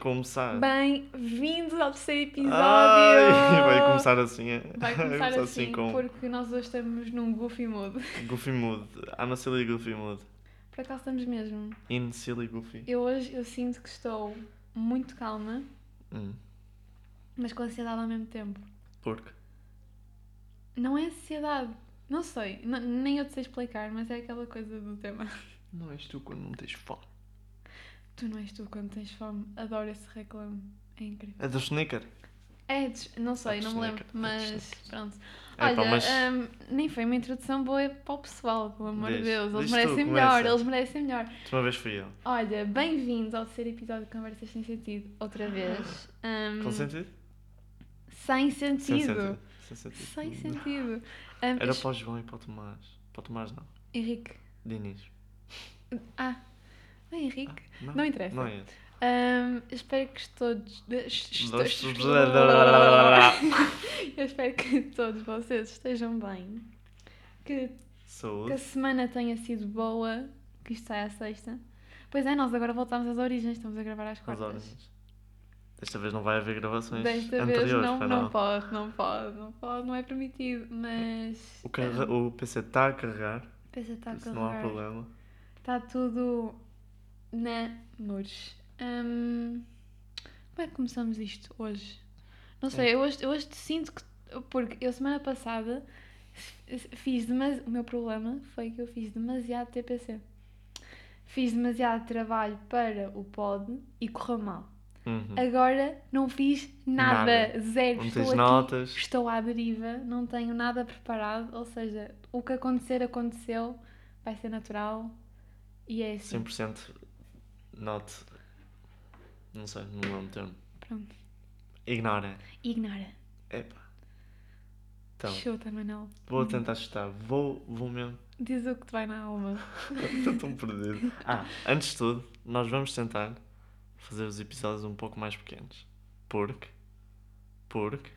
começar. Bem-vindos ao terceiro episódio! Ai, vai começar assim. é? Vai começar assim, com porque nós hoje estamos num goofy mood. Goofy Mood. I'm a silly Goofy Mood. Por acaso estamos mesmo. In silly Goofy. Eu hoje eu sinto que estou muito calma, Hum. mas com ansiedade ao mesmo tempo. Porque? Não é ansiedade, não sei, nem eu te sei explicar, mas é aquela coisa do tema. Não és tu quando não tens fome. Tu não és tu quando tens fome, adoro esse reclame, é incrível. É do sneaker. É, des- não sei, É não me lembro, é mas desneca. pronto. É, Olha, pá, mas hum, nem foi uma introdução boa para o pessoal, pelo amor de Deus. Eles diz tu, merecem começa. melhor, eles merecem melhor. a última vez fui eu. Olha, bem-vindos ao terceiro episódio de Conversas Sem Sentido, outra vez. Hum, Com sentido? sem sentido. Sem sentido. Sem sentido. Sem sentido. Hum, Era para o João e para o Tomás. Para o Tomás não. Henrique. Diniz. Ah, não é Henrique? Não, Não interessa. Não é. Hum, espero que todos. Eu espero que todos vocês estejam bem. Que que a semana tenha sido boa, que isto sai à sexta. Pois é, nós agora voltamos às origens, estamos a gravar às As quartas. horas. Desta vez não vai haver gravações Desta anteriores. vez não, não pode, não pode, não pode, não é permitido, mas... O, carre- o PC está a carregar, Pensa está a isso não há carregar. problema. Está tudo na mures. Hum, como é que começamos isto hoje? Não sei, eu hoje, eu hoje sinto que... Porque eu semana passada fiz demasiado... O meu problema foi que eu fiz demasiado TPC. Fiz demasiado trabalho para o pod e correu mal. Uhum. Agora não fiz nada, Nada. zero. Não estou aqui, notas. estou à deriva, não tenho nada preparado. Ou seja, o que acontecer, aconteceu, vai ser natural e é assim. 100% not. Não sei, não lembro o termo. Pronto. Ignora. Ignora. Epá. Então, Chuta, Manel. vou tentar chutar. Vou, vou mesmo. Diz o que te vai na alma. Estou tão perdido. Ah, antes de tudo, nós vamos tentar fazer os episódios um pouco mais pequenos. Porque. Porque.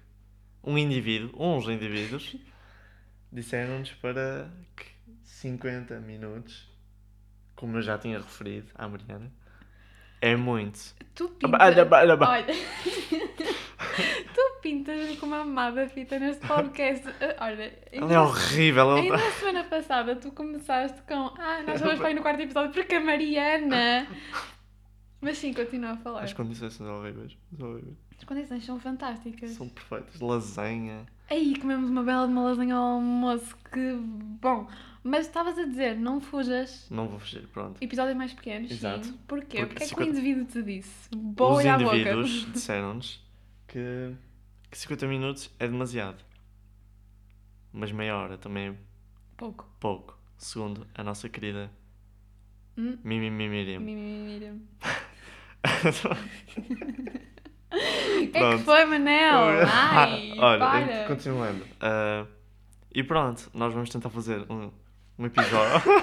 Um indivíduo, uns indivíduos, disseram-nos para que 50 minutos, como eu já tinha referido à Mariana, é muito. Tu pintas. olha, olha, olha. Olha. tu pintas com uma amada fita neste podcast. Olha. Ela é horrível. Ela Ainda tá- na semana passada tu começaste com Ah, nós vamos para aí no quarto episódio porque a Mariana. Mas sim, continua a falar. As condições são horríveis. São horríveis. As condições são fantásticas. São perfeitas. Lasanha. Aí comemos uma bela de uma lasanha ao almoço, que bom. Mas estavas a dizer, não fujas. Não vou fugir, pronto. Episódios mais pequenos, Exato. sim. Porquê? Porque o que é que o 50 indivíduo te disse? Boa Os e à indivíduos disseram-nos que, que 50 minutos é demasiado. Mas meia hora também é Pouco. pouco. Segundo a nossa querida Hum? Mimi Mimirim. Mimimira. É que foi, Manel? Ai, Olha, para. continuando. Ah, e pronto, nós vamos tentar fazer um, um episódio.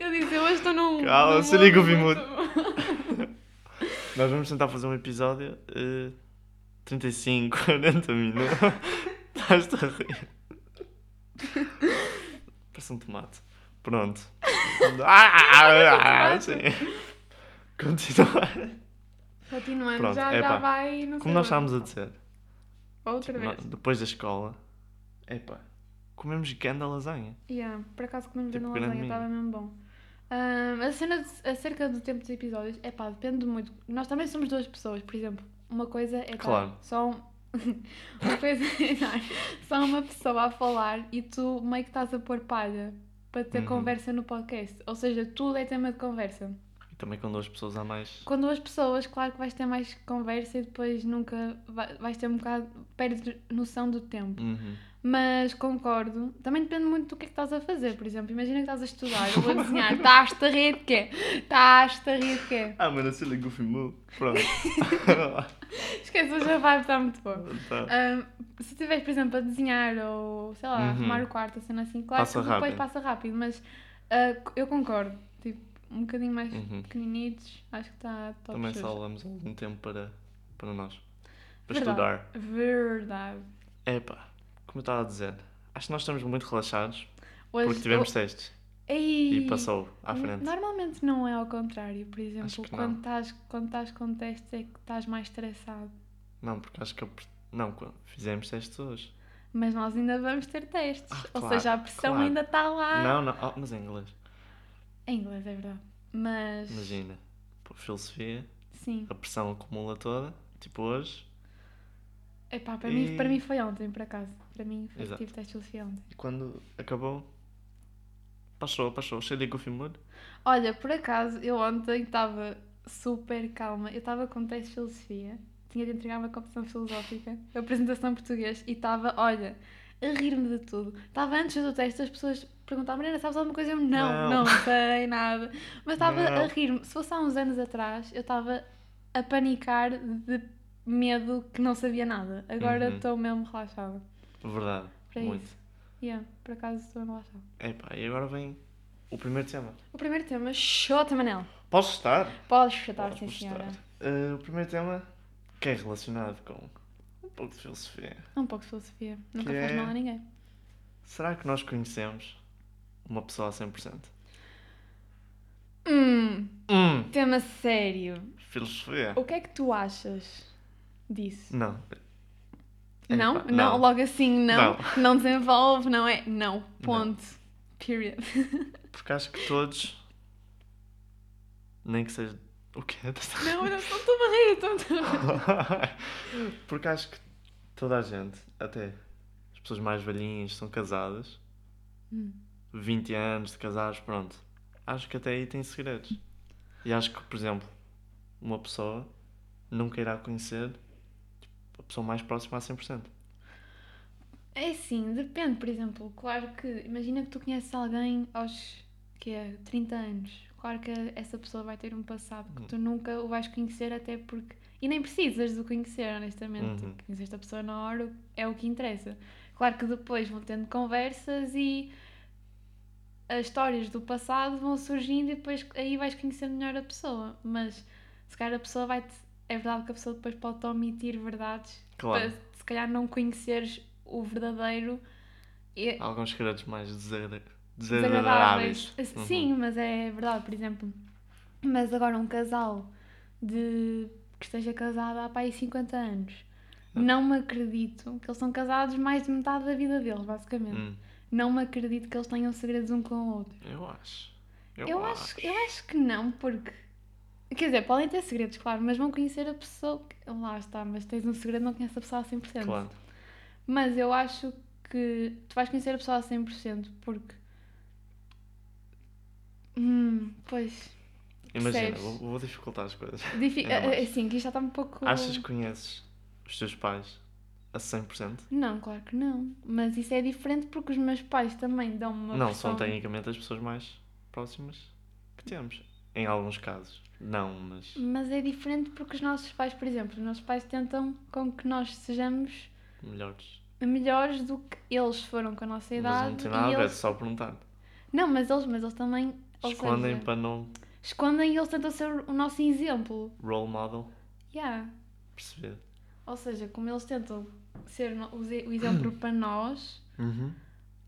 Eu disse, eu hoje estou num. Cala, se liga o Vimudo. nós vamos tentar fazer um episódio eh, 35, 40 minutos. Estás-te a rir. Parece um tomate. Pronto. Ah, sim. Continua. Continuando, Pronto, já, já vai. Não sei Como nós estávamos a dizer, Outra tipo, vez. depois da escola, epá, comemos ganda lasanha. Yeah, por acaso comemos Tipo, na grande lasanha, estava mesmo bom. Ahm, a cena de- acerca do tempo dos episódios, é pá, depende muito. Nós também somos duas pessoas, por exemplo. Uma coisa é Claro. só um- uma coisa é só uma pessoa a falar e tu meio que estás a pôr palha para ter Uhum. conversa no podcast. Ou seja, tudo é tema de conversa. E também com duas pessoas a mais. Com duas pessoas, claro que vais ter mais conversa e depois nunca vai- vais ter um bocado. perdes noção do tempo. Uhum. Mas concordo. Também depende muito do que é que estás a fazer. Por exemplo, imagina que estás a estudar, eu vou desenhar, estás-te a rir de quê? Estás-te a rir de quê? Ah, mano, é goofy move. Pronto. Esquece, hoje a vibe está muito boa. Tá. Ahm, se estiveres, por exemplo, a desenhar ou, sei lá, Uhum. arrumar o quarto, cena assim, claro Passa que depois rápido. passa rápido, mas ah, eu concordo. Tipo, um bocadinho mais Uhum. pequeninitos, acho que está top Também salvamos algum tempo para, para nós. Para Verdade. estudar. Verdade. Epá, como eu estava a dizer, acho que nós estamos muito relaxados Hoje, porque tivemos eu- testes. Ei, e passou à frente. Normalmente não é ao contrário. Por exemplo, quando não. estás, quando estás com testes é que estás mais estressado. Não, porque acho que eu. Não, fizemos testes hoje. Mas nós ainda vamos ter testes. Ah, Ou claro, seja, a pressão claro. ainda está lá. Não, não, oh, mas em inglês. Em inglês, é verdade. Mas. Imagina, pô, filosofia, Sim. a pressão acumula toda, tipo hoje, Epá, para, E- mim, para mim foi ontem, por acaso. Para mim foi, Exato. tive teste de filosofia ontem. e quando acabou, passou, passou, cheio de confirmar. Olha, por acaso, eu ontem estava super calma. Eu estava com teste de filosofia. Tinha de entregar uma competição filosófica, apresentação em português, e estava, olha, a rir-me de tudo. Estava antes do teste, as pessoas perguntavam, Mariana, sabes alguma coisa? Eu, não, Não. não, sei nada. Mas estava a rir-me. Se fosse há uns anos atrás, eu estava a panicar de medo que não sabia nada. Agora Uhum. estou mesmo relaxada. Verdade, Para muito. isso. Yeah, por acaso estou relaxada. Epá, e agora vem o primeiro tema. O primeiro tema, chota, Manel. Posso estar? Podes chutar, sim senhora. Eh, o primeiro tema que é relacionado com um pouco de filosofia. É um pouco de filosofia. Nunca Que faz é- mal a ninguém. Será que nós conhecemos uma pessoa a 100%? Hum, Hum, tema sério. filosofia? O que é que tu achas disso? Não. Não? Epá, não? Logo assim, não. Não. Não desenvolve, não é? Não. Ponto. Period. Porque acho que todos. Nem que seja. O quê? não, eu não estou a rir, estou a rir. Porque acho que toda a gente, até as pessoas mais velhinhas, são casadas, Hum. 20 anos de casados, pronto. Acho que até aí tem segredos. E acho que, por exemplo, uma pessoa nunca irá conhecer a pessoa mais próxima a 100%. É assim, depende, por exemplo, claro que imagina que tu conheces alguém aos que é 30 anos. Claro que essa pessoa vai ter um passado que Hum. tu nunca o vais conhecer até porque. E nem precisas de o conhecer, honestamente. Uhum. Conheces a pessoa na hora é o que interessa. Claro que depois vão tendo conversas e as histórias do passado vão surgindo e depois aí vais conhecer melhor a pessoa. Mas se calhar a pessoa vai É verdade que a pessoa depois pode omitir verdades Claro. para se calhar não conheceres o verdadeiro. e- Alguns segredos mais desagra- desagradáveis. desagradáveis. Uhum. Sim, mas é verdade, por exemplo. Mas agora um casal de que esteja casado há pai 50 anos. Ah. Não me acredito que eles são casados mais de metade da vida deles, basicamente. Hum, Não me acredito que eles tenham segredos um com o outro. eu acho. Eu, Eu, acho, eu acho que não, porque. Quer dizer, podem ter segredos, claro, mas vão conhecer a pessoa. que- Lá está, mas tens um segredo, não conheces a pessoa a 100%. Claro. Mas eu acho que tu vais conhecer a pessoa a 100% porque. Hum, pois. Imagina, vou, vou dificultar as coisas. Difi é assim, que isto já está um pouco. Achas que conheces os teus pais a 100%? Não, claro que não. Mas isso é diferente porque os meus pais também dão uma. não, pressão. são tecnicamente as pessoas mais próximas que temos. Em alguns casos. Não, mas. Mas é diferente porque os nossos pais, por exemplo, os nossos pais tentam com que nós sejamos Melhores. melhores do que eles foram com a nossa Mas idade. não tem nada a ver, eles... só perguntar. Não, mas eles, mas eles também. Escondem seja, para não. Escondem e eles tentam ser o nosso exemplo. Role model. Yeah. Perceber. Ou seja, como eles tentam ser o exemplo para nós, Uhum.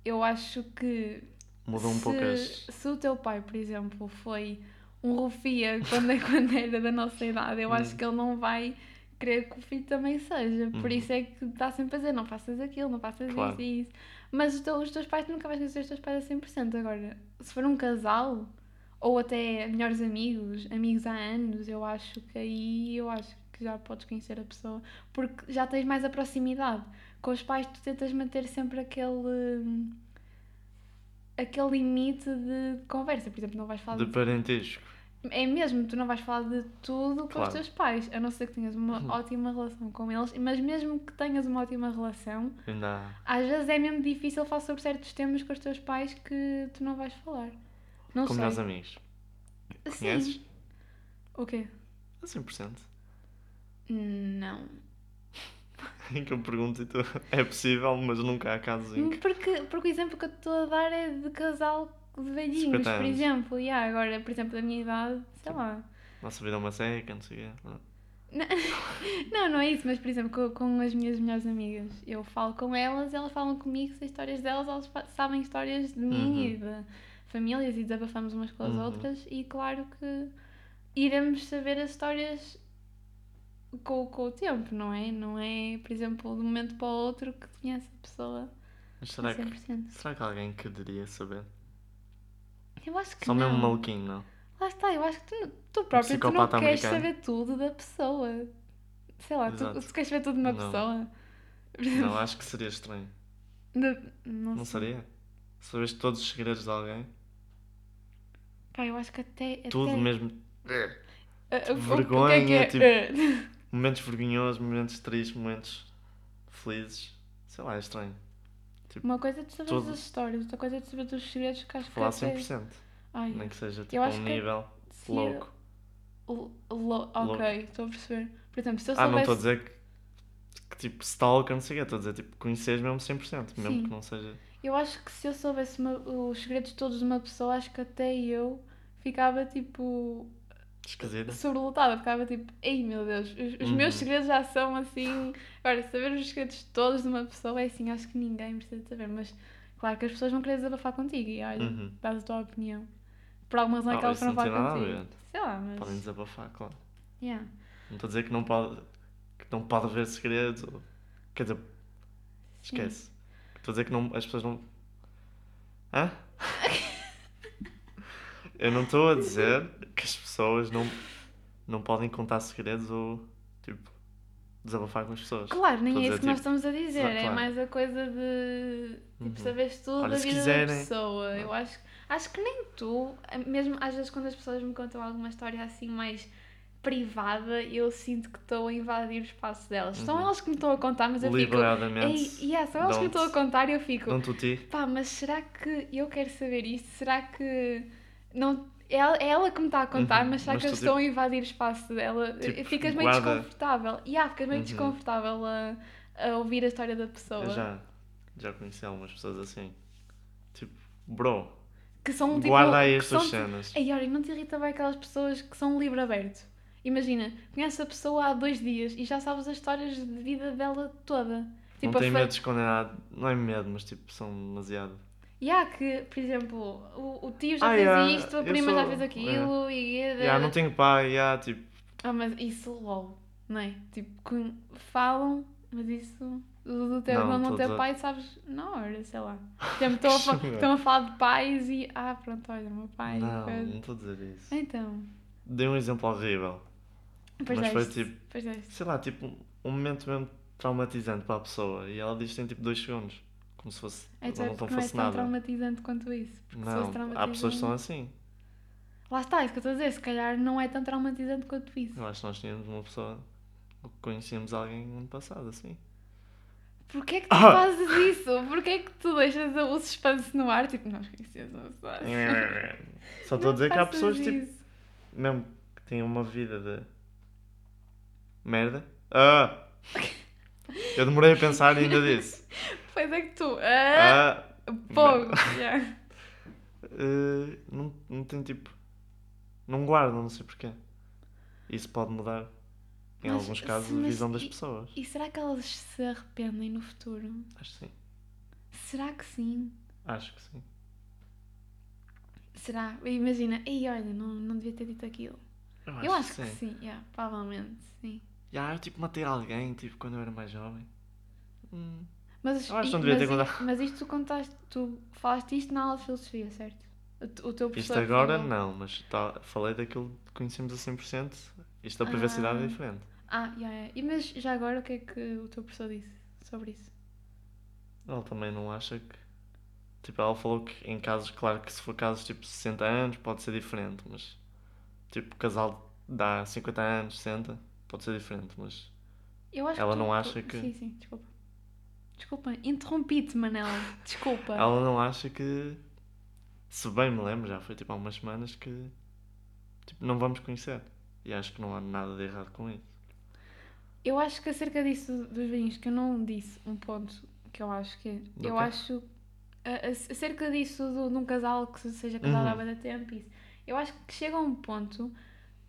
eu acho que Mudam um se, pouco as. se o teu pai, por exemplo, foi um rufia quando, quando era da nossa idade, eu acho Hum. que ele não vai querer que o filho também seja. Por Uhum. isso é que está sempre a dizer, não faças aquilo, não faças Claro. isso e isso. Mas os teus, os teus pais, tu nunca vais conhecer os teus pais a 100%. Agora, se for um casal, ou até melhores amigos, amigos há anos, eu acho que aí eu acho que já podes conhecer a pessoa, porque já tens mais a proximidade. Com os pais tu tentas manter sempre aquele hum, aquele limite de conversa, por exemplo, não vais falar De de... parentesco. É mesmo, tu não vais falar de tudo com Claro. os teus pais, a não ser que tenhas uma Uhum. ótima relação com eles, mas mesmo que tenhas uma ótima relação, há. às vezes é mesmo difícil falar sobre certos temas com os teus pais que tu não vais falar. Não Com sei. meus amigos. Sim. Conheces? O quê? A 100%. Não. Em que eu pergunto e tu. É possível, mas nunca há casos em que. Porque, porque o exemplo que eu estou a dar é de casal de velhinhos, 50 por exemplo. E agora, por exemplo, da minha idade, sei lá. Nossa vida é uma seca, não sei o quê. Não, não é isso, mas por exemplo, com, com as minhas melhores amigas, eu falo com elas, elas falam comigo, sei histórias delas, elas sabem histórias de mim Uhum. e de, famílias e desabafamos umas com as Uhum. outras e claro que iremos saber as histórias com, com o tempo, não é? Não é, por exemplo, de um momento para o outro que conhece a pessoa Mas será que, 100%. será que alguém quereria saber? Eu acho que Só não. mesmo maluquinho, não? Lá está, eu acho que tu, tu próprio tu não queres americano. saber tudo da pessoa. Sei lá, tu, Exato. tu queres saber tudo de uma Não. pessoa. Não, acho que seria estranho. De- não, Não seria? Sabes todos os segredos de alguém? Pá, eu acho que até. Tudo até... mesmo. O- o- vergonha, o que é que é? Ah. Momentos vergonhosos, momentos tristes, momentos felizes. Sei lá, é estranho. Uma coisa é tu saberes Tudo. as histórias, outra coisa é tu saberes os segredos que acho que Falar até... 100%. Ai, Nem que seja tipo um que- nível se louco. lo- Ok, estou a perceber. Por exemplo, se eu Ah, não soubesse... estou a dizer que, que tipo stalker, não sei o quê. Estou a dizer tipo conheces mesmo 100%. Mesmo Sim. que não seja. Eu acho que se eu soubesse uma- os segredos todos de uma pessoa, acho que até eu ficava tipo Esquisito. sobrelotada, ficava tipo, ei meu Deus, os, os Uhum. meus segredos já são assim. Agora, saber os segredos todos de uma pessoa é assim, acho que ninguém precisa de saber, mas claro que as pessoas vão querer desabafar contigo e olha, Uhum. dás a tua opinião. Por alguma razão é Ah, que elas foram falar contigo. Sei lá, mas. Podem desabafar, claro. Yeah. Não estou a dizer que não pode, que não pode haver segredos. Ou, quer dizer, esquece. Estou a dizer que não, as pessoas não. Hã? Eu não estou a dizer que as pessoas não, não podem contar segredos ou tipo desabafar com as pessoas. Claro, nem é isso que nós tipo, estamos a dizer, claro, é claro. mais a coisa de tipo, Uhum. saberes tudo Olha, da vida quiserem- da pessoa. Eu acho, acho que nem tu, mesmo às vezes quando as pessoas me contam alguma história assim mais privada, eu sinto que estou a invadir o espaço delas. São Uhum. elas que me estão a contar, mas eu fico. Liberadamente. Yeah, são elas que me estão a contar e eu fico. Não tu ti. Pá, mas será que eu quero saber isto? Será que não. É ela, é ela que me está a contar, Uhum, mas será mas que eu estou a invadir o espaço dela? tipo, ficas meio guarda- desconfortável. Yeah, ficas meio Uhum. desconfortável a, a ouvir a história da pessoa. Eu já, já conheci algumas pessoas assim. Tipo, bro, Que são tipo. guarda aí que as tuas são- cenas. Ei, olha, não te irrita bem aquelas pessoas que são livre aberto? Imagina, conheces a pessoa há dois dias e já sabes as histórias de vida dela toda. Não Tipo, tenho fa- medo de esconder nada. Não é medo, mas tipo, são demasiado. E há que, por exemplo, o, o tio já Ah, fez yeah, isto, a prima já sou- fez aquilo e. Já, não tenho pai, já, tipo. Ah, mas isso logo, não é? Tipo, falam, mas isso. Do teu, Não, não, ter a- pai, sabes, na hora, sei lá. Exemplo, estão a, a falar de pais e. Ah, pronto, olha, o meu pai. Não, não estou a dizer isso. Então. Dei um exemplo horrível. Pois Mas foi tipo- Pois deste. Sei lá, tipo, um momento mesmo traumatizante para a pessoa. E ela diz que tem tipo dois segundos. Como se fosse. Não, é porque não não é tão nada. traumatizante quanto isso. Não, há pessoas que são assim. Lá está, isso que eu estou a dizer, se calhar não é tão traumatizante quanto isso. Eu acho que nós tínhamos uma pessoa. Conhecíamos alguém no ano passado, assim. Porquê é que tu Ah! fazes isso? Porquê é que tu deixas o suspense no ar? Tipo, nós conhecemos uma pessoa. Só estou a Não dizer que há pessoas tipo. isso. Mesmo que tenham uma vida de. Merda. Ah! Eu demorei a pensar e ainda disse. Pois é que tu. Ah, Ah! fogo! Yeah. eh, não, não tem tipo. Não guardam, não sei porquê. Isso pode mudar, em Mas, alguns casos, a visão das e- pessoas. E será que elas se arrependem no futuro? Acho que sim. Será que sim? Acho que sim. Será? Imagina, ei, olha, não, não devia ter dito aquilo. Eu acho, Eu acho que, que sim. sim, yeah, provavelmente sim. Já, eu tipo matei alguém, tipo, quando eu era mais jovem. Hum, Mas, acho que não devia ter mas, i- contado. mas isto tu contaste, tu falaste isto na aula de filosofia, certo? O, teu Isto professor agora falou- não, mas tá, falei daquilo que conhecemos a 100%. Isto da privacidade Ah. é diferente. Ah, yeah, yeah. E mas já agora o que é que o teu professor disse sobre isso? Ela também não acha que. Tipo, ela falou que em casos, claro que se for casos tipo 60 anos pode ser diferente, mas. Tipo, casal dá 50 anos, 60, pode ser diferente, mas. Eu acho Ela que tu- não tu- acha que- Sim, sim, desculpa. Desculpa, interrompi-te, Manela. Desculpa. Ela não acha que. Se bem me lembro, já foi tipo há umas semanas que. Tipo, não vamos conhecer. E acho que não há nada de errado com isso. Eu acho que acerca disso dos vinhos, que eu não disse um ponto que eu acho que. Do eu quê? acho. Acerca disso do, de um casal que se- seja casado Uhum. há muito tempo, isso. Eu acho que chega a um ponto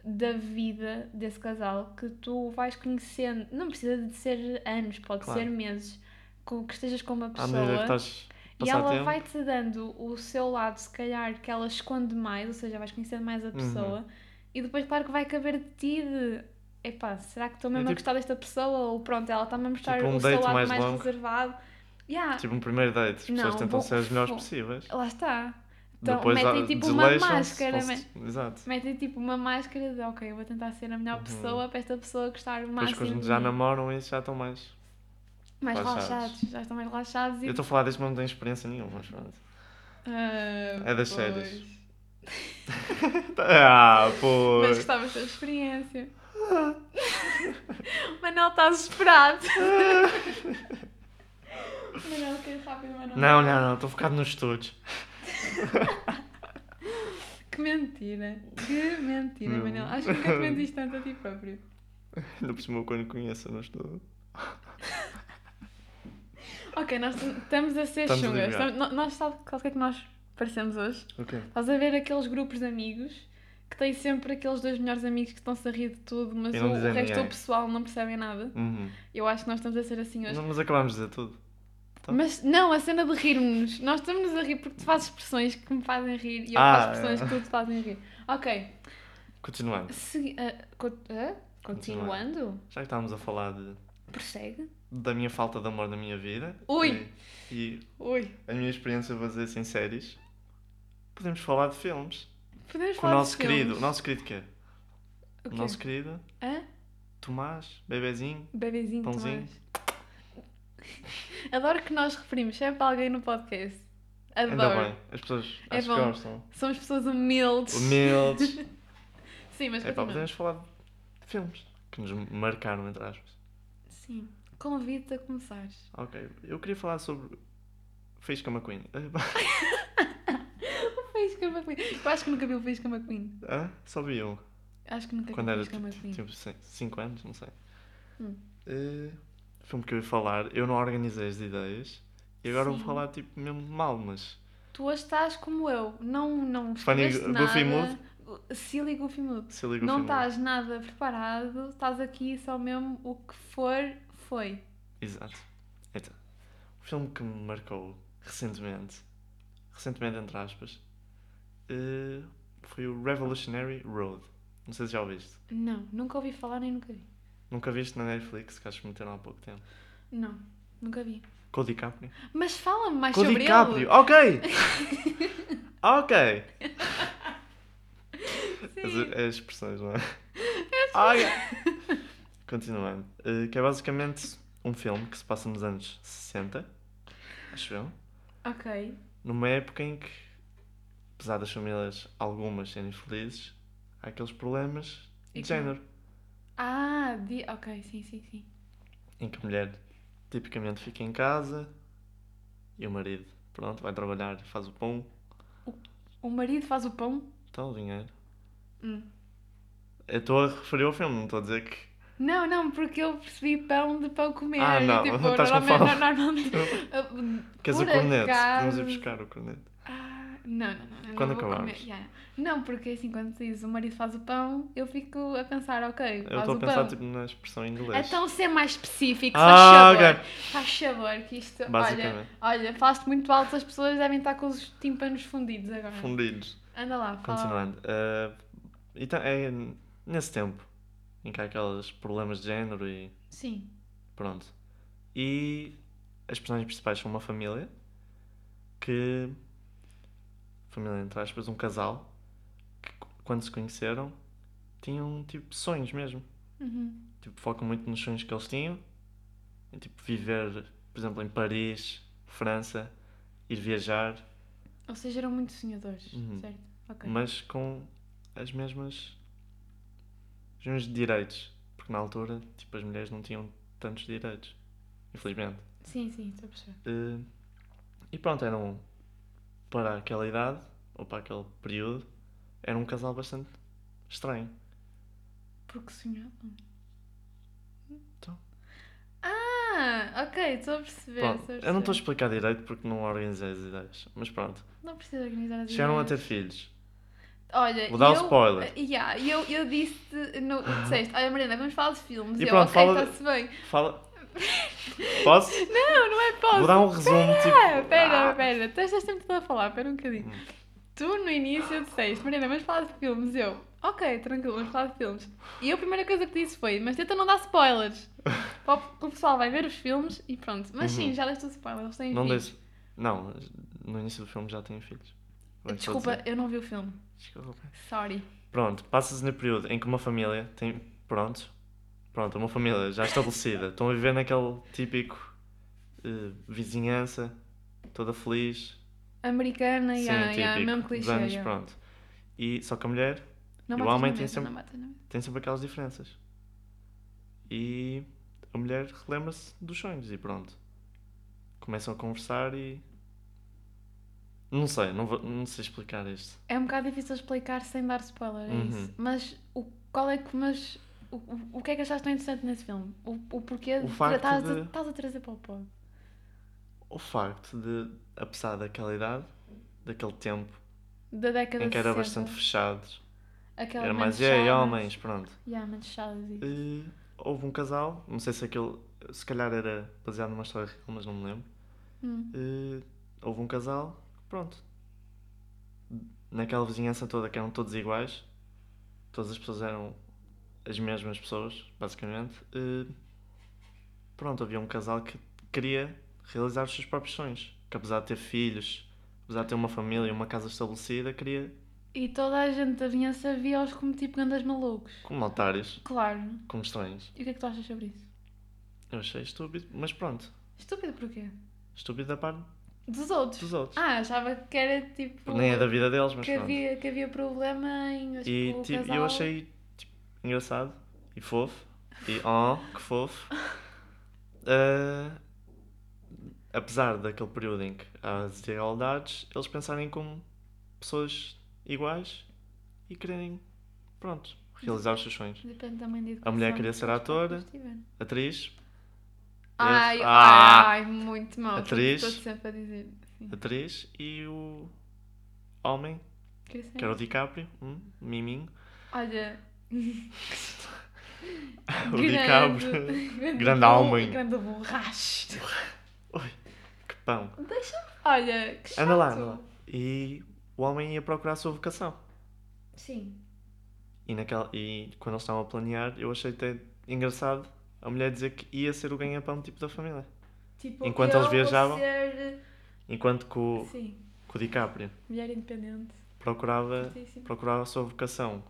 da vida desse casal que tu vais conhecendo. Não precisa de ser anos, pode Claro. ser meses. Com, que estejas com uma À pessoa. medida que estás. E ela vai-te dando o seu lado, se calhar, que ela esconde mais, ou seja, vais conhecendo mais Uhum. a pessoa. E depois, claro que vai caber de ti de... Epá, será que estou mesmo a tipo- gostar desta pessoa? Ou pronto, ela está-me a mostrar Tipo um o seu lado mais mais, reservado. Yeah, Tipo um primeiro date, as pessoas Não, tentam ser as melhores possíveis. lá está. Então, Depois metem ah, tipo uma máscara. Exato. Metem tipo uma máscara de, ok, eu vou tentar ser a melhor Uhum. pessoa para esta pessoa gostar o Depois quando já namoram isso já estão mais. Mais relaxados. relaxados. Já estão mais relaxados e... Eu estou a falar disto, mas não tenho experiência nenhuma, mas pronto. Ah, É das pois. séries. Ah, Mas pois. gostavas da experiência. Manel está desesperado. Manel quer rápido, Manel. Não, não, não, estou focado nos estudos. Que mentira. Que mentira, Não. Manel. Acho que nunca te mentiste tanto a ti próprio. Ainda por cima, quando conheço, não estou. Ok, nós estamos a ser Estamos a chungas. Estamos- no- Nós sabe sabe o que é que nós parecemos hoje? Ok. Estás a ver aqueles grupos de amigos que têm sempre aqueles dois melhores amigos que estão-se a rir de tudo, mas o, o resto do pessoal não percebem nada. Uhum. Eu acho que nós estamos a ser assim hoje. Não, mas acabámos de dizer tudo. Tá. Mas não, a cena de rirmos. Nós estamos a rir porque tu fazes expressões que me fazem rir e eu Ah, faço expressões é. que tu te fazem rir. Ok. Continuando. Segui- ah, con- ah? Continuando? Já que estávamos a falar de, Prossegue. da minha falta de amor na minha vida. Ui. E, e Ui. a minha experiência fazer sem séries. Podemos falar de filmes. Podemos Com o falar nosso de filmes? querido. O nosso querido quê? O O quê? nosso querido Hã? Tomás, bebezinho. Bebezinho Pãozinho. Tomás. Adoro que nós referimos sempre alguém no podcast. Adoro. Ainda bem. As pessoas É acho que bom. gostam. Somos pessoas humildes. Humildes. Sim, mas É pá, continua. podemos falar de filmes que nos marcaram, entre aspas. Sim. Convido-te a começares. Ok, eu queria falar sobre Faísca McQueen. O Faísca McQueen. Eu acho que nunca vi o Faísca McQueen. Hã? Só vi um. Acho que nunca Quando vi o Faísca McQueen. tipo 5 anos, não sei. Hum. Eh, filme que eu ia falar, eu não organizei as ideias e agora Sim. vou falar tipo mesmo mal, mas. Tu hoje estás como eu. Não, não Funny Goofy nada. Silly Goofy Mood. Ligo o Não estás nada preparado. Estás aqui só mesmo o que for, foi. Exato. Então, o filme que me marcou recentemente, recentemente entre aspas, eh, foi o Revolutionary Road. Não sei se já ouviste. Não, nunca ouvi falar nem nunca vi. Nunca viste na Netflix, que acho que meteram há pouco tempo. Não, nunca vi. Com o DiCaprio. Mas fala-me mais Com o sobre ele. ok! ok! As, Sim. as expressões, não é? Ok! Continuando. eh, que é basicamente um filme que se passa nos anos 60, acho eu. Ok. Numa época em que, apesar das famílias algumas serem felizes, há aqueles problemas E de género. Ah, di... ok, sim, sim, sim. Em que a mulher tipicamente fica em casa e o marido, pronto, vai trabalhar, faz o pão, O marido faz o pão? então o dinheiro. Hum. Eu estou a referir ao filme, não estou a dizer que. Não, não, porque eu percebi pão de pão comer. Ah, não, tipo, estás com fome. normalmente, Queres o corneto? acaso- Vamos ir buscar o corneto. Ah, não, não, não. não, Quando não acabarmos. yeah. Não, porque assim, quando dizes o marido faz o pão, eu fico a pensar, ok, Eu estou a pensar pão. tipo na expressão em inglês. Então, ser mais específico, Ah, faz favor. ok. Faz favor, que isto. Olha, olha, falaste muito alto, as pessoas devem estar com os tímpanos fundidos agora. Fundidos. Anda lá, fala. Continuando. Então, é nesse tempo em que há aqueles problemas de género e Sim. pronto. E as personagens principais são uma família que. Família, entre aspas, um casal que quando se conheceram tinham tipo sonhos mesmo. Uhum. Tipo, focam muito nos sonhos que eles tinham. Em tipo viver, por exemplo, em Paris, França, ir viajar, Ou seja, eram muito sonhadores, Uhum. certo? Ok. mas com as mesmas os mesmos direitos. Porque na altura, tipo, as mulheres não tinham tantos direitos. Infelizmente. Sim, sim, estou a perceber. Eh, e pronto, eram para aquela idade, ou para aquele período, era um casal bastante estranho. Porque sonhava. Então. Ah, ok, estou a perceber. Pronto, estou a eu não estou a perceber. explicar direito porque não organizei as ideias. Mas pronto. Não preciso organizar as Chegaram a ter ideias. filhos. Olha, Vou dar eu, spoiler. Yeah, eu, eu disse-te, no, disseste, olha Mariana, vamos falar de filmes. E eu, pronto, ok, fala está-se bem. Fala. Posso? Não, não é posso. Vou dar um resumo, tipo. Ah, pera, Ah. pera. Tu estás sempre a falar, pera um bocadinho. Hum. Tu no início disseste, Marina, vamos falar de filmes. Eu, ok, tranquilo, vamos falar de filmes. E eu, a primeira coisa que disse foi, mas tenta não dar spoilers. Para o pessoal vai ver os filmes e pronto. Mas sim, Uhum. já deste o spoiler, eles têm Não filhos. Não, no início do filme já tenho filhos. Vou Desculpa, eu não vi o filme. Desculpa. Sorry. Pronto, passa-se no período em que uma família tem. Pronto. Pronto, uma família já estabelecida. Estão a viver naquele típico eh, vizinhança, toda feliz. Americana, Sim, yeah, típico. yeah, mesmo dos clichê. anos, yeah. pronto. E, só que a mulher Não E o homem tem sempre- tem sempre aquelas diferenças. E a mulher relembra-se dos sonhos e pronto. Começam a conversar e. Não sei, não, vou, não sei explicar isto. É um bocado difícil explicar sem dar spoiler, é Uhum. isso. Mas o, qual é que. Mas o, o, o que é que achaste tão interessante nesse filme? O, o porquê O facto estás de- a, estás a trazer para o pod? O facto de, apesar daquela idade, daquele tempo, Da década em que era de 60, bastante fechados, aquela era mais fechadas. homens, pronto. Yeah, mentes fechadas e- E houve um casal, não sei se aquele, se calhar era baseado numa história real, mas não me lembro. Hum. E houve um casal, pronto. Naquela vizinhança toda que eram todos iguais, todas as pessoas eram as mesmas pessoas, basicamente. E, pronto, havia um casal que queria realizar os seus próprios sonhos. Que apesar de ter filhos, apesar de ter uma família, uma casa estabelecida, queria, E toda a gente da vinhança via-os como tipo grandes malucos. como otários, Claro. como estranhos. E o que é que tu achas sobre isso? Eu achei estúpido, mas pronto. Estúpido porquê? Estúpido da parte Dos outros. dos outros. Ah, achava que era tipo. Nem é da vida deles, mas que pronto. havia, que havia problema em. E tipo, casal... eu achei tipo, engraçado e fofo. E oh, que fofo. Ah, apesar daquele período em que há as desigualdades, eles pensarem como pessoas iguais e quererem, pronto, realizar os seus sonhos. Depende também de A mulher queria que ser atora. Atriz, Ai, Ah! ai, muito mal. Atriz. Estou sempre a dizer. Sim. atriz e o homem, que era o DiCaprio, hum, miminho. Olha. O DiCaprio, grande bom- homem. Grande borracho. Oi, que pão. Olha, que chato. Anda lá, anda lá. E o homem ia procurar a sua vocação. Sim. E, naquela, e quando eles estavam a planear, eu achei até engraçado a mulher dizer que ia ser o ganha-pão tipo da família. Tipo, Enquanto eles viajavam? Ser... Enquanto que o, Sim, que o DiCaprio mulher independente. procurava, procurava a sua vocação.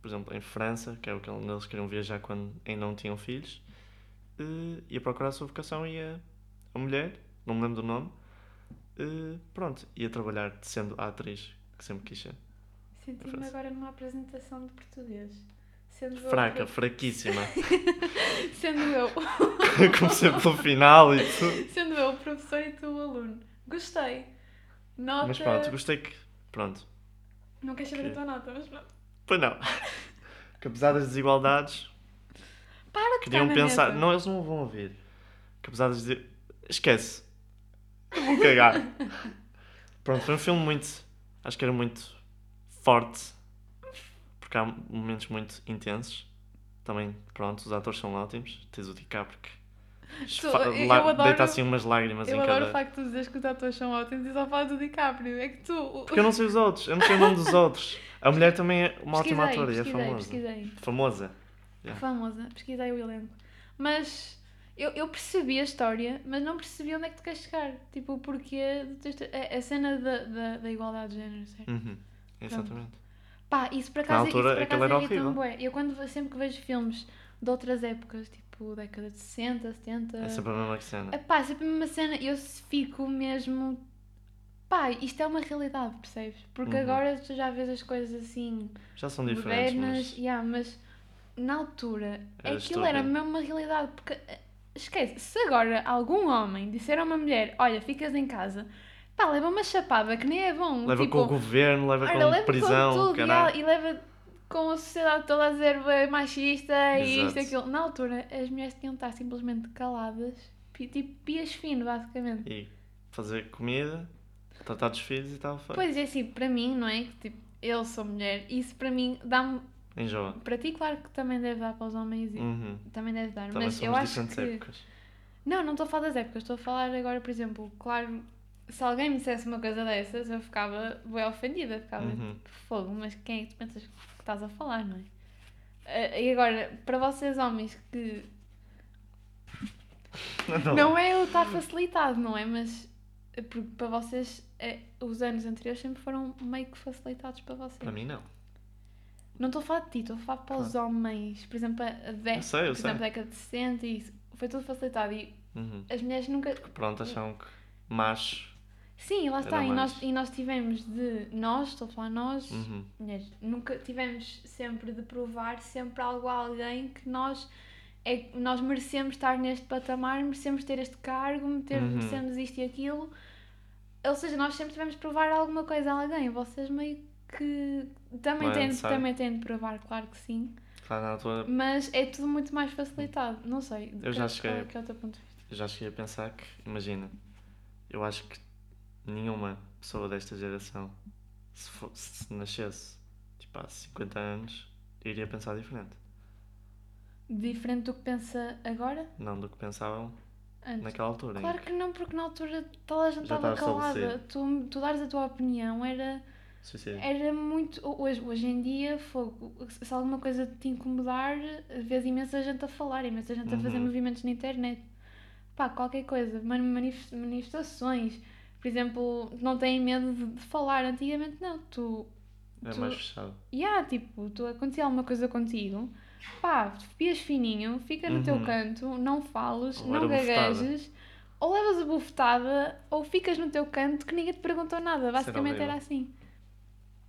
Por exemplo, em França, que é o que eles queriam viajar quando ainda não tinham filhos, eh, ia procurar a sua vocação e a, a mulher, não me lembro do nome, eh, pronto, ia trabalhar sendo a atriz que sempre quis ser. Senti-me agora numa apresentação de português. Sendo eu Fraca, pro- fraquíssima. Sendo eu. Comecei pelo final e tudo. Sendo eu o professor e tu o aluno. Gostei. Nota. Mas pronto, gostei que. Pronto. Não queres saber Ok. a tua nota, mas pronto. Pois não. Que apesar das desigualdades, Para de queriam pensar. mesa. Não, eles não vão ouvir. Que apesar das. Esquece. Eu vou cagar. Pronto, foi um filme muito. Acho que era muito forte. Porque há momentos muito intensos. Também, pronto, os atores são ótimos. Tens o DiCaprio que. eu lá- adoro- Deita assim umas lágrimas Eu em adoro cada. o facto de dizeres que os atores são ótimos e só falas do DiCaprio. É que tu. Porque eu não sei os outros, eu não sei o nome dos outros. A mulher também é uma ótima atora e é famosa. pesquisei. Famosa. Yeah. Famosa, pesquisei o elenco. Mas eu, eu percebi a história, mas não percebi onde é que tu queres chegar. Tipo, o porquê. A, a cena da, da, da igualdade de género, certo? Uhum. Exatamente. Pá, isso por Na acaso, altura, isso por acaso era irrita-me horrível. bué. Eu quando sempre que vejo filmes de outras épocas, tipo década de 60, 70. É sempre a mesma cena. É pá, sempre a mesma cena, eu fico mesmo. Pá, isto é uma realidade, percebes? Porque Uhum. agora tu já vês as coisas assim Já são diferentes, modernas, mas yeah, mas na altura Era aquilo era mesmo uma realidade. Porque eh, esquece, se agora algum homem disser a uma mulher: Olha, ficas em casa, pá, leva uma chapada que nem é bom. leva tipo, com o governo, leva com leva prisão, com tudo e, e leva com a sociedade toda a dizer "Bué, machista e isto e aquilo. Na altura, as mulheres tinham de estar simplesmente caladas, tipo pias fino, basicamente. E fazer comida, tratar dos filhos e estava feito. Pois é, assim, para mim, não é? Tipo, eu sou mulher, isso para mim dá-me. Enjoa. Para ti, claro que também deve dar para os homens e Uhum. também deve dar, Também mas eu acho que. épocas. Não, não estou a falar das épocas, estou a falar agora, por exemplo, claro, se alguém me dissesse uma coisa dessas, eu ficava bem ofendida, ficava Uhum. tipo, fogo, mas quem é que tu pensas que estás a falar, não é? Ah, E agora, para vocês homens que Não. não é eu estar facilitado, não é? Mas é porque para vocês é, os anos anteriores sempre foram meio que facilitados para vocês. Para mim, não. Não estou a falar de ti, estou a falar para os homens. Por exemplo, a década, sei, eu por sei. exemplo, a década de 60 e isso. Foi tudo facilitado. E Uhum. as mulheres nunca. Pronto, acham que macho. Sim, lá está. E nós, e nós tivemos de. Nós, estou a falar nós, Uhum. mulheres, nunca tivemos sempre de provar sempre algo a alguém que nós. É, nós merecemos estar neste patamar, merecemos ter este cargo, meter- Uhum. merecemos isto e aquilo. Ou seja, nós sempre tivemos de provar alguma coisa a alguém. Vocês meio que também Não é têm, também têm de provar, claro que sim. Claro, altura, Mas é tudo muito mais facilitado. Não sei. Eu já cheguei- é, que é o teu ponto de vista? eu já cheguei a pensar que, imagina, eu acho que nenhuma pessoa desta geração, se, se nascesse tipo há 50 anos, iria pensar diferente. Diferente do que pensa agora? Não do que pensavam Antes. naquela altura. Claro que não, porque na altura toda a gente Já estava calada. Tu, tu dares a tua opinião era, era muito. Hoje, hoje em dia, fogo, se alguma coisa te incomodar, vês imensa gente a falar, imensa gente a fazer Uhum. movimentos na internet. Pá, qualquer coisa, man- manif- manifestações. Por exemplo, não têm medo de, falar. Antigamente não, tu É tu- mais fechado. E há, tipo, tu acontecia alguma coisa contigo, pá, pias fininho, fica no teu Uhum. canto, não fales, não gaguejes, ou levas a bufetada, ou ficas no teu canto que ninguém te perguntou nada. Basicamente era assim.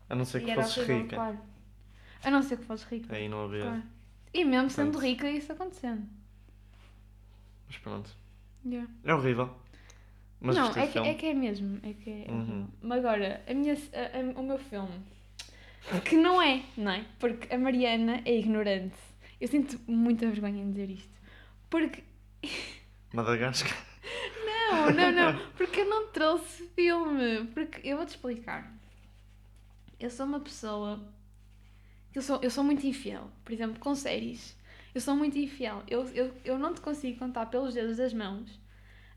A não ser que fosses horrível, rica. claro. A não ser que fosses rica. Aí não havia. Claro. E mesmo sendo Pronto. rica, isso acontecendo. Mas pronto. Yeah. É horrível. Mas não, é que, é que é mesmo. É que é Uhum. Mas agora, a minha, a- a- o meu filme, que não é, não é? Porque a Mariana é ignorante. Eu sinto muita vergonha em dizer isto. Porque Madagascar. Não, não, não. Porque eu não trouxe filme. Porque eu vou-te explicar. Eu sou uma pessoa. Eu sou, eu sou muito infiel. Por exemplo, com séries. Eu sou muito infiel. Eu, eu, eu não te consigo contar pelos dedos das mãos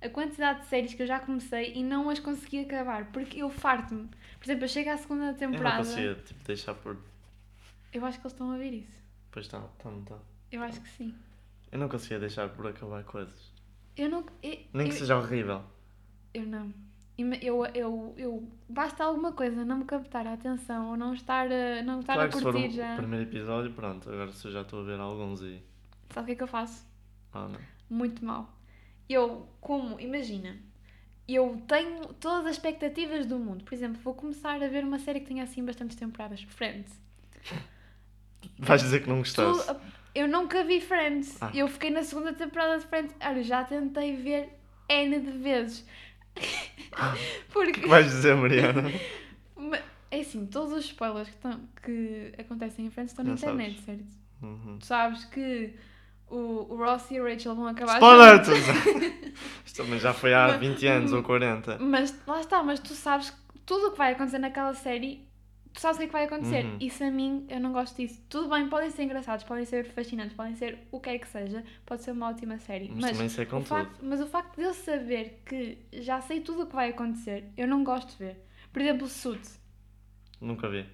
a quantidade de séries que eu já comecei e não as consegui acabar. Porque eu farto-me. Por exemplo, eu chego à segunda Eu não temporada. conseguia tipo, deixar por. Eu acho que eles estão a ver isso. Pois está, está, está. Eu acho que sim. Eu não conseguia deixar por acabar coisas. Eu não. Eu, Nem que eu- seja horrível. Eu não. Eu, eu, eu, basta alguma coisa não me captar a atenção ou não estar a, não estar claro a que se for curtir o já. primeiro episódio, pronto. Agora se eu já estou a ver alguns e. Sabe o que é que eu faço? Ah, não. Muito mal. Eu, como, imagina, eu tenho todas as expectativas do mundo. Por exemplo, vou começar a ver uma série que tenha assim bastantes temporadas. Friends. Vais dizer que não gostaste. Tu- eu nunca vi Friends. Ah. Eu fiquei na segunda temporada de Friends. Olha, já tentei ver N de vezes. O Porque. que é que vais dizer, Mariana? Ma- É assim, todos os spoilers que, estão, que acontecem em Friends estão na Não internet, certo? Uhum. Tu sabes que o, o Ross e a Rachel vão acabar Spoiler! Isto também já foi há 20 anos ou 40. Mas lá está, mas tu sabes que tudo o que vai acontecer naquela série, tu sabes o que é que vai acontecer. Uhum. Isso a mim, eu não gosto disso. Tudo bem, podem ser engraçados, podem ser fascinantes, podem ser o que é que seja, pode ser uma ótima série. Mas, Mas, também sei com o facto, mas o facto de eu saber que já sei tudo o que vai acontecer, eu não gosto de ver. Por exemplo, Suits. Nunca vi.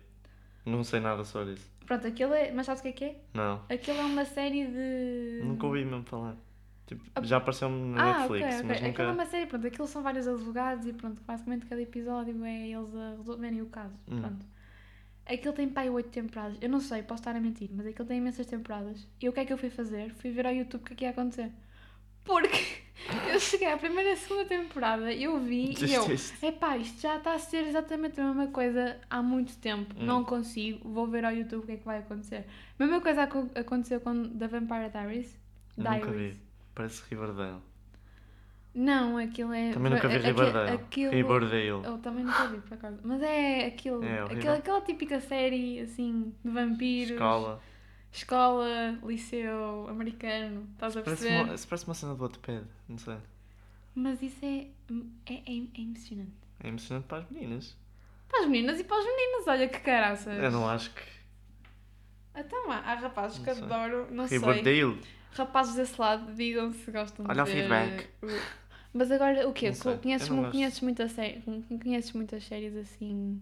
Não sei nada sobre isso. Pronto, aquilo é. Mas sabes o que é que é? Não. Aquilo é uma série de. Nunca ouvi mesmo falar. Tipo, Ah, já apareceu-me na Ah, Netflix, ok, ok. mas Aquilo é nunca. uma série, pronto, aquilo são vários advogados e pronto, basicamente cada episódio é eles a resolverem o caso. Hum. Pronto. Aquilo tem pai oito temporadas. Eu não sei, posso estar a mentir, mas aquilo tem imensas temporadas. E o que é que eu fui fazer? Fui ver ao YouTube o que é que ia acontecer. Porque eu cheguei à primeira e segunda temporada, eu vi e eu. Epá, isto já está a ser exatamente a mesma coisa há muito tempo. Hum. Não consigo, vou ver ao YouTube o que é que vai acontecer. A mesma coisa aco- aconteceu com The Vampire Diaries. Eu nunca Diaries. vi. Parece Riverdale. Não, aquilo é. Também nunca vi Riverdale. Aquilo, Riverdale. Eu também nunca vi, por acaso. Mas é aquilo. É aquela, aquela típica série, assim, de vampiros. Escola. Escola, liceu, americano. Estás a Parece perceber? uma, isso parece uma cena do Wattpad. Não sei. Mas isso é, é, é, é emocionante. É emocionante para as meninas. Para as meninas e para os meninos, olha que caraças. Eu não acho que. Então, há, há rapazes Não que sei. adoram, não sei. Riverdale. rapazes desse lado, digam se gostam Olha de ver feedback. o- Mas agora, o quê? Não sei, Conheces, não conheces, muita sé- conheces muitas séries assim,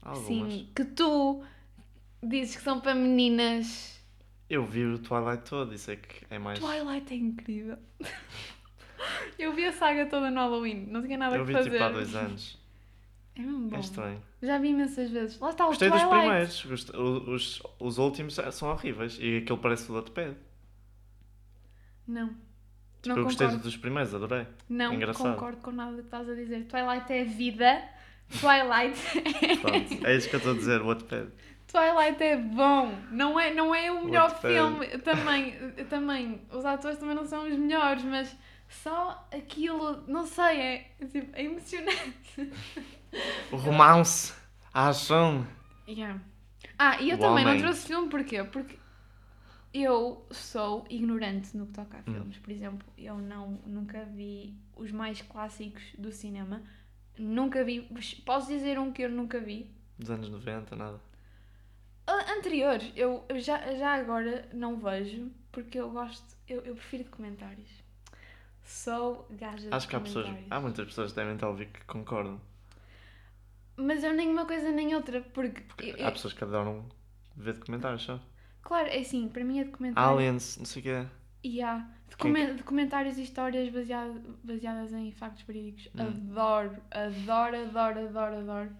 Algumas. assim, que tu dizes que são para meninas. Eu vi o Twilight todo, isso é que é mais. Twilight é incrível. Eu vi a saga toda no Halloween, não tinha nada Eu que vi fazer. tipo há dois anos. É mesmo bom. É estranho. Já vi imensas vezes. Lá está o Gostei dos Twilight. primeiros. gost- Os, os últimos são horríveis. E aquele parece o Wattpad. Não. Tipo, não eu gostei concordo. dos primeiros, adorei. Não Engraçado. concordo com nada que estás a dizer. Twilight é vida. Twilight Pronto, é isso que eu estou a dizer, Wattpad. Twilight é bom. Não é, não é o melhor filme. Também, também, os atores também não são os melhores, mas só aquilo, não sei, é, é tipo, é emocionante. O romance, a ação. Yeah. Ah, e eu O também não homem. trouxe filme porquê? Porque eu sou ignorante no que toca a Hum. filmes. Por exemplo, eu não, nunca vi os mais clássicos do cinema. Nunca vi. Posso dizer um que eu nunca vi? Dos anos 90, nada. A- Anteriores, eu, eu já, já agora não vejo porque eu gosto, eu, eu prefiro documentários. Sou gaja de Acho que há pessoas, há muitas pessoas que devem estar a ouvir que concordam. Mas eu nem uma coisa nem outra, porque. eu- eu- Há pessoas que adoram ver documentários, só. claro, é assim, para mim é documentário. Aliens, não sei o quê. E há documen- documentários e histórias baseado, baseadas em factos verídicos. Hum. Adoro, adoro, adoro, adoro, adoro.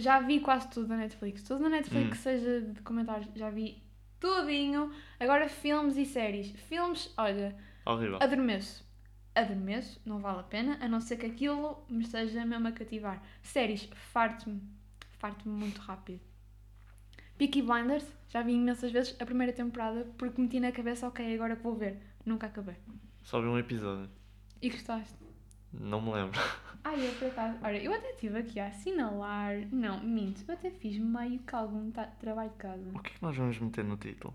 Já vi quase tudo na Netflix. Tudo na Netflix, Hum. seja de documentários, já vi tudinho. Agora, filmes e séries. Filmes, olha, Horrível. adormeço. Adormeço, não vale a pena, a não ser que aquilo me esteja mesmo a cativar. Séries, farto-me. Farto-me muito rápido. Peaky Blinders, já vi imensas vezes a primeira temporada porque meti na cabeça, ok, agora que vou ver. Nunca acabei. Só vi um episódio. E gostaste? Não me lembro. Ai, eu por acaso. Olha, eu até estive aqui a assinalar. Não, minto, eu até fiz meio que algum trabalho de casa. O que é que nós vamos meter no título?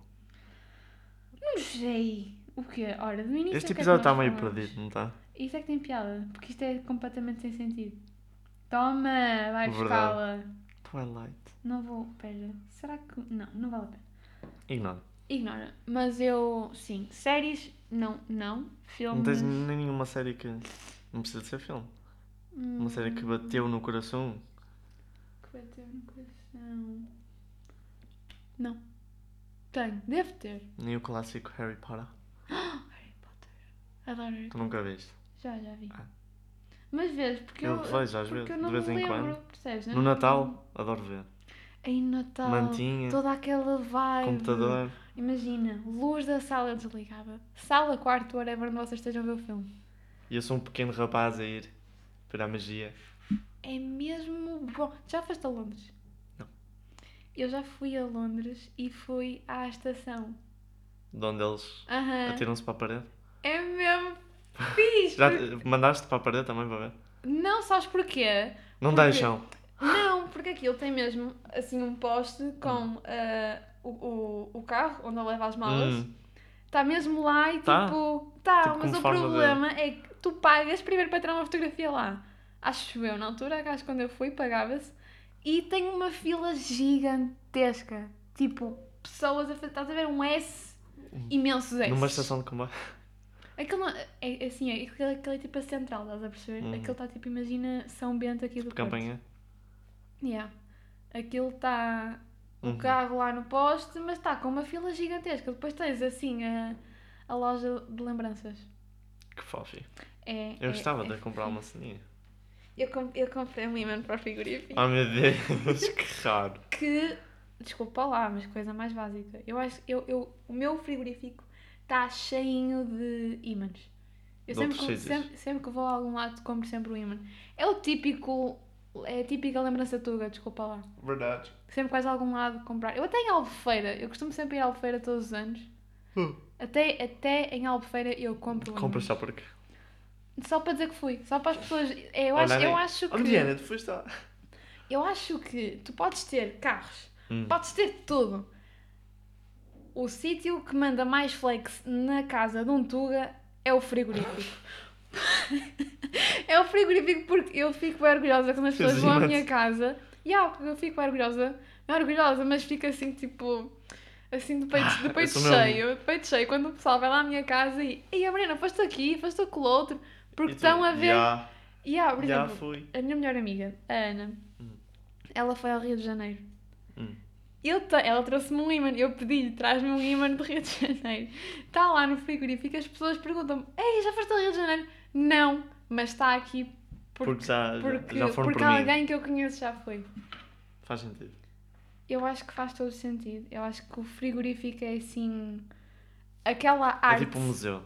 Não sei. O quê? Ora, do início. Este é que episódio está meio perdido, não está? Isso é que tem piada, porque isto é completamente sem sentido. Toma, vai buscá-la. Twilight. Não vou. Pera, será que. Não, não vale a pena. Ignora. Ignora. Mas eu. Sim, séries, não, não. Não Filmes. tens nem nenhuma série que. Não precisa de ser filme. Uma série que bateu no coração. Que bateu no coração. Não. Tenho, devo ter. Nem o clássico Harry Potter. Harry Potter. Adoro Harry Tu nunca viste. Já, já vi. Ah. Mas vês, porque Eu eu. vejo às porque vezes, eu de não vez me em lembro, quando. percebes? No não- Natal, adoro ver. Em Natal. Mantinha, Toda aquela vibe. computador. Imagina, luz da sala desligada. Sala, quarto, whatever, onde vocês estejam a ver o filme. E eu sou um pequeno rapaz a ir para a magia. É mesmo bom. Já foste a Londres? Não. Eu já fui a Londres e fui à estação. De onde eles atiram-se para a parede. É mesmo fixe. Já porque- te- mandaste para a parede também para ver? Não, sabes porquê? Não Porque- deixam. Não, porque aquilo tem mesmo assim um poste com ah, o, o, o carro onde ele leva as malas. Hum, Está mesmo lá e Tá? tipo. Tá, Tipo, mas o forma de- problema é que tu pagas primeiro para tirar uma fotografia lá. Acho eu, na altura, acho que quando eu fui, pagava-se. E tem uma fila gigantesca. Tipo, pessoas a fazer. Estás a ver um S? Imensos S. numa estação de comboio. Aquilo não, é, é assim, é, aquilo, aquilo é tipo a central, estás a perceber? Uhum. Aquilo está tipo, imagina São Bento aqui do Porto. Campanha. Yeah. Aquilo está o Uhum. carro lá no poste, mas está com uma fila gigantesca. Depois tens assim a, a loja de lembranças. Que fofi. É, Eu é- gostava é de comprar uma ceninha. Eu, com- eu comprei um imã para o frigorífico Oh meu Deus, que raro. que, desculpa lá, mas coisa mais básica. Eu acho eu, eu, o meu frigorífico está cheinho de ímãs. Eu sempre, sempre, sempre que vou a algum lado compro sempre um ímã. É o típico, é a típica lembrança tuga, desculpa lá. Verdade. Sempre vais a algum lado comprar. Eu até em Albufeira, eu costumo sempre ir a Albufeira todos os anos. Uh. Até, até em Albufeira eu compro um Compras imãs. só porque. Só para dizer que fui. Só para as pessoas. é, Eu Olha, acho, eu nem- acho que. Diana, tu foste lá. Eu acho que tu podes ter carros, Hum. podes ter tudo. O sítio que manda mais flex na casa de um Tuga é o frigorífico. é o frigorífico porque eu fico bem orgulhosa quando as pessoas vão à minha casa. Yeah, eu fico bem orgulhosa. Não é orgulhosa, mas fico assim tipo. Assim, de peito, de peito sou mesmo- cheio, de peito cheio, quando o pessoal vai lá à minha casa e. Ei, a Mariana, foste aqui, foste com o outro. Porque tu, estão a ver. Já, Yeah, por exemplo, fui. a minha melhor amiga, a Ana, Hum. ela foi ao Rio de Janeiro. Hum. Eu te- ela trouxe-me um imã, eu pedi-lhe, traz-me um imã do Rio de Janeiro. Está lá no frigorífico, as pessoas perguntam-me: Ei, já foste ao Rio de Janeiro? Não, mas está aqui porque, Porque já, porque, já porque por mim. alguém que eu conheço já foi. Faz sentido. Eu acho que faz todo sentido. Eu acho que o frigorífico é assim. Aquela arte. É tipo um museu.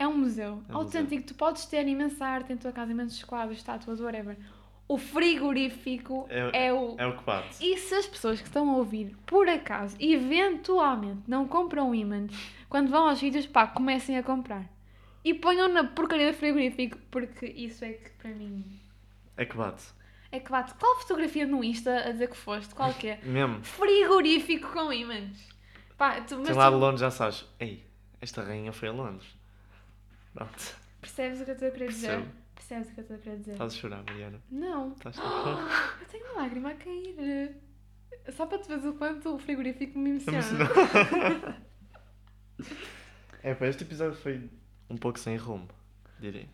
É um museu. É um autêntico. Tu podes ter imensa arte em tua casa, imensos quadros, estátuas, whatever. O frigorífico É, é, o. é o que bate. E se as pessoas que estão a ouvir, por acaso, eventualmente, não compram ímãs, quando vão aos sítios, pá, comecem a comprar. E ponham na porcaria do frigorífico, porque isso é que para mim. É que bate. É que bate. Qual fotografia no Insta a dizer que foste? Qual que é? Mesmo. Frigorífico com ímãs. Pá, tu, mas Tem lá de tu Londres já sabes. Ei, esta rainha foi a Londres. Pronto. percebes o que eu estou a querer dizer? Percebo. Percebes o que eu estou a querer dizer? Estás a chorar, Mariana. Não. Estás a chorar. Eu tenho uma lágrima a cair. Só para tu veres o quanto o frigorífico me emociona. É, pá, este episódio foi um pouco sem rumo, diria.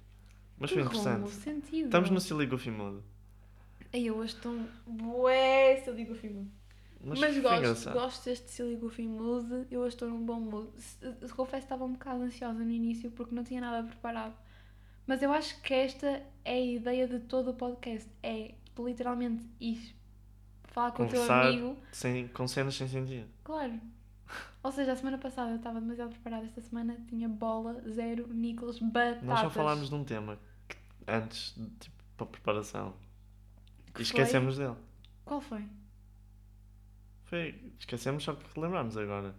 Mas foi Que rumo, interessante. sentido. Estamos no Silly Goofy Mood. Ai, eu hoje estou bué silly goofy mood. Mas, Mas, gosto, gosto deste silly goofy mood. Eu hoje estou num bom mood. Confesso que estava um bocado ansiosa no início porque não tinha nada preparado. Mas eu acho que esta é a ideia de todo o podcast. É literalmente isso. Falar com o teu Conversar. amigo. Sem, com cenas sem sentido. Claro. Ou seja, a semana passada eu estava demasiado preparada. Esta semana tinha bola, zero, Nicolas, batatas. Nós só falámos de um tema antes, tipo, para a preparação. Que E foi? esquecemos dele. Qual foi? Foi, esquecemos só que lembramos agora.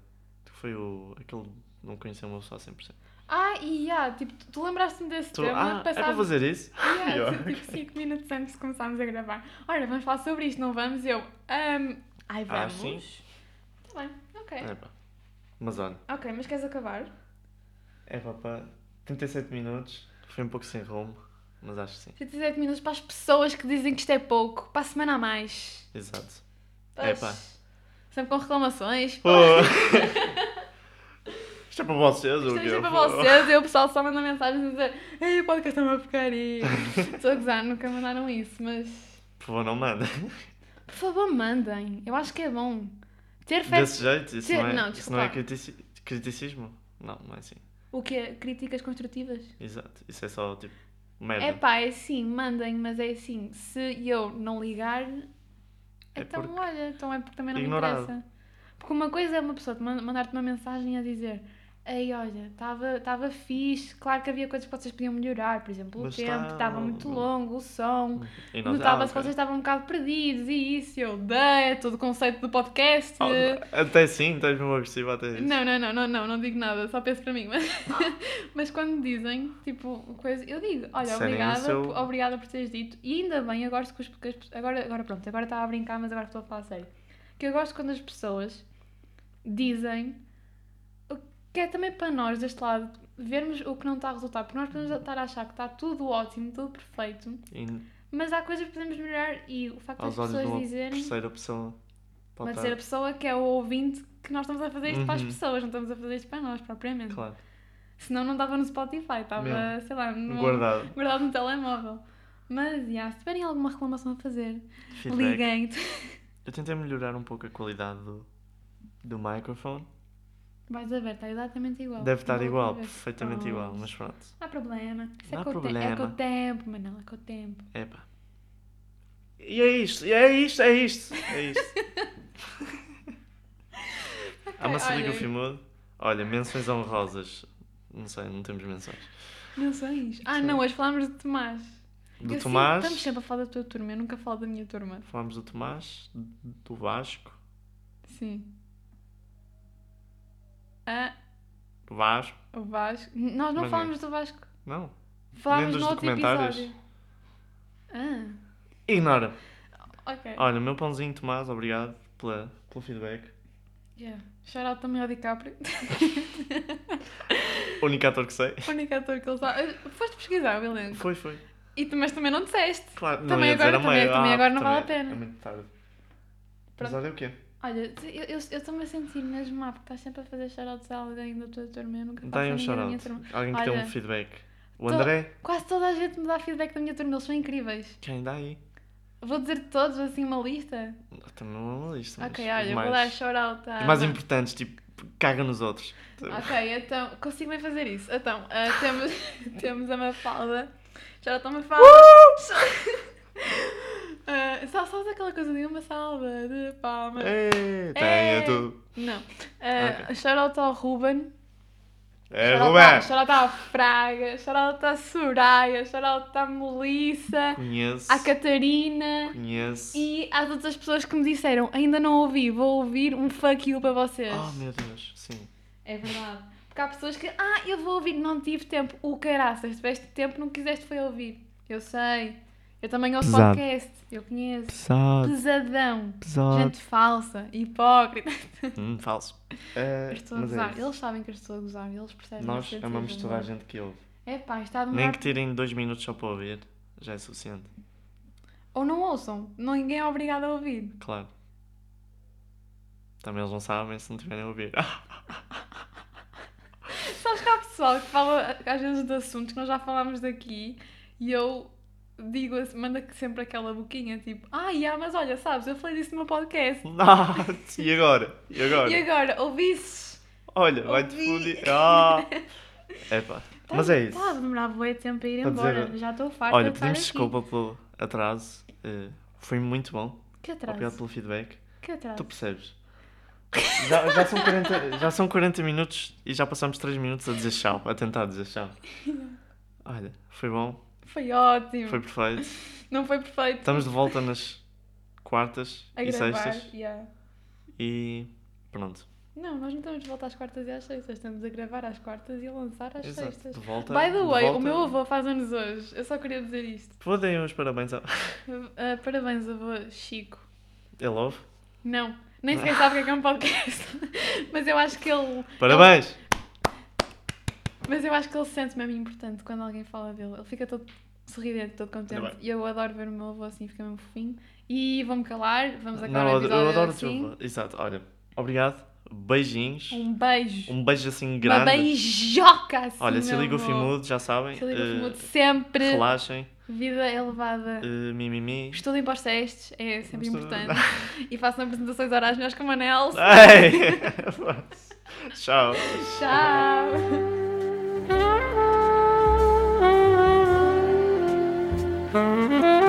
Que foi o. aquele. Não conheceu uma pessoa a 100%. Ah, e já, tipo, tu, tu lembraste-me desse Tu, tema? ah, é para fazer isso? Yeah, Yeah, tipo, tipo 5 minutos antes de começarmos a gravar. Olha, vamos falar sobre isto, não vamos? Eu, ahm, ai, Ah, vamos. sim? Tá bem, ok. É pá. Mas olha, Ok, mas queres acabar? é pá, pá, 37 minutos. Foi um pouco sem rumo, mas acho que sim. 37 minutos para as pessoas que dizem que isto é pouco. Para a semana a mais. Exato. Pois, Epá. Sempre com reclamações. Pô. Isto é para vocês, Isto o quê? isto é para vocês e o pessoal só manda mensagens a dizer Ei, o podcast é uma porcaria. Estou a gozar, nunca mandaram isso, mas... Por favor, não manda. Por favor, mandem. Eu acho que é bom. Ter fé... Desse jeito, isso Ter- não é, não, isso não é critici- criticismo? Não, não é assim. O que é? Críticas construtivas? Exato. Isso é só tipo. Merda. É pá, é assim, mandem, mas é assim, se eu não ligar, É então olha, então é porque também não Ignorado. me interessa. Porque uma coisa é uma pessoa te man- mandar-te uma mensagem a dizer Ei, olha, estava fixe, claro que havia coisas que vocês podiam melhorar, por exemplo, o Mas tempo tá- estava muito longo, o som, E nós- notava-se que vocês estavam um bocado perdidos e isso, eu odeio todo o conceito do podcast. Ah, Até sim, estás mesmo agressivo até isso. Não, não, não, não, não, não digo nada, só penso para mim. Mas, mas quando dizem, tipo, coisa, eu digo, olha, o obrigada, seu- obrigada por teres dito. E ainda bem, eu gosto que os, agora, agora pronto, agora estava a brincar, mas agora estou a falar sério. Que eu gosto quando as pessoas dizem o que é também para nós deste lado vermos o que não está a resultar, porque nós podemos estar a achar que está tudo ótimo, tudo perfeito, E mas há coisas que podemos melhorar e o facto das aos de pessoas uma dizerem terceira pessoa. uma terceira pessoa que é o ouvinte que nós estamos a fazer isto para as Uhum. pessoas, não estamos a fazer isto para nós propriamente. Claro. Senão não estava no Spotify, estava, Mesmo. sei lá, no, Guardado. guardado no telemóvel. Mas, já, se tiverem alguma reclamação a fazer, Feedback. liguem. Eu tentei melhorar um pouco a qualidade do, do microfone. Vais a ver, está exatamente igual. Deve estar Igual perfeitamente Pronto. igual, mas pronto. Não há problema. Isso Não é, há com o te- é problema. com o tempo, Manel, é com o tempo. Epá. E é isto, e é isto, é isto, é isto. Há uma olha. Siliga Fimodo. Olha, menções honrosas. Não sei, não temos menções. Menções. Ah, Sim. não, hoje falámos de Tomás. Do Eu Tomás. Sempre, estamos sempre a falar da tua turma, eu nunca falo da minha turma. Falámos do Tomás, do Vasco. Sim. Ah, Vasco. o Vasco. Nós não Mas falámos do Vasco. Não. Falámos dos no outro documentários? episódio. Ah, Ignora. ok. Olha, meu pãozinho Tomás, obrigado pela, pelo feedback. Yeah. Shout out também ao DiCaprio. O único ator que sei. o único ator que ele sabe. Foste pesquisar o elenco. Foi, foi. E tu, mas também não disseste. Claro, não Também agora- também- também Ah, agora não vale a pena. É muito tarde. Pronto. Episódio é o quê? Olha, eu eu- eu estou-me a sentir mesmo má porque estás sempre a fazer shoutouts a alguém da tua turma. Eu nunca faço Dá um shout-out. Alguém que dê Olha, um feedback. O André? Quase toda a gente me dá feedback da minha turma, eles são incríveis. Quem dá aí? Vou dizer todos assim uma lista. Também não é uma lista. mas Ok, os olha, mais, vou dar shout-out os mais importantes, tipo, caga nos outros. Ok, então, consigo bem fazer isso. Então, ah, temos, temos a Mafalda. Está a Mafalda. Uh! só, só aquela coisa de uma salva de palmas. É, É. tenho tu. Não. Uh, Shout-out ao Ruben. É, Ruben. Shout-out à Fraga. Shout-out à Soraya. Shout-out à Melissa. Conheço. À Catarina. Conheço. E às outras pessoas que me disseram, ainda não ouvi, vou ouvir um fuck you para vocês. Oh, meu Deus, sim. É verdade. Porque há pessoas que, ah, eu vou ouvir, não tive tempo. O caraças, tiveste tempo, não quiseste foi ouvir. Eu sei. Eu também ouço Pesado. podcast. Eu conheço. Pesado, Pesadão. pesado. Gente falsa, hipócrita. Hum, falso. É, Eu estou a é gozar. isso. Eles sabem que eu estou a gozar. Eles percebem Nós amamos de toda a gente que ouve. É pá, está a Nem que tirem dois minutos só para ouvir, já é suficiente. Ou não ouçam. Ninguém é obrigado a ouvir. Claro. Também eles não sabem se não tiverem a ouvir. Sabes que há pessoal que fala às vezes de assuntos que nós já falámos daqui e eu digo, assim- manda sempre aquela boquinha tipo, ah, yeah, mas olha, sabes, eu falei disso no meu podcast. Ah, e agora? E agora? E agora, ouvisses? Olha, vai-te foder. Ah. Epá, mas é isso. Está a demorar bué tempo a ir Para embora. dizer- Já estou farta Olha, de pedimos desculpa pelo atraso. eh, foi muito bom. Que atraso? Obrigado pelo feedback. Que atraso? Tu percebes? Já, já, são 40, já são 40 minutos e já passamos 3 minutos a dizer tchau, a tentar dizer tchau. Olha, foi bom, Foi ótimo. foi perfeito. Não foi perfeito. Estamos de volta nas quartas a e gravar. sextas yeah. e pronto. Não, nós não estamos de volta às quartas e às sextas. Estamos a gravar às quartas e a lançar às Exato, sextas. de volta. By the way, volta. o meu avô faz anos hoje. Eu só queria dizer isto. Dar uns parabéns ao. Uh, parabéns, avô Chico. Ele ouve? Não, nem sequer sabe o que é que é um podcast. Mas eu acho que ele. Parabéns! Mas eu acho que ele se sente mesmo importante quando alguém fala dele. Ele fica todo sorridente, todo contente. E eu adoro ver o meu avô assim, fica mesmo fofinho. E vou-me calar, vamos acabar Não, o eu episódio eu adoro o assim. teu avô. Exato, olha, obrigado, beijinhos, Um beijo. um beijo assim Uma grande. beijoca assim. Olha, se liga o. Fimudo, já sabem. Se liga o eh, Fimudo sempre. Relaxem, Vida elevada. eh, mimimi. Estudem para os testes, é sempre Estudo- importante. e façam apresentações orais melhores que o Manel. Ei! Tchau. Tchau! Thank you.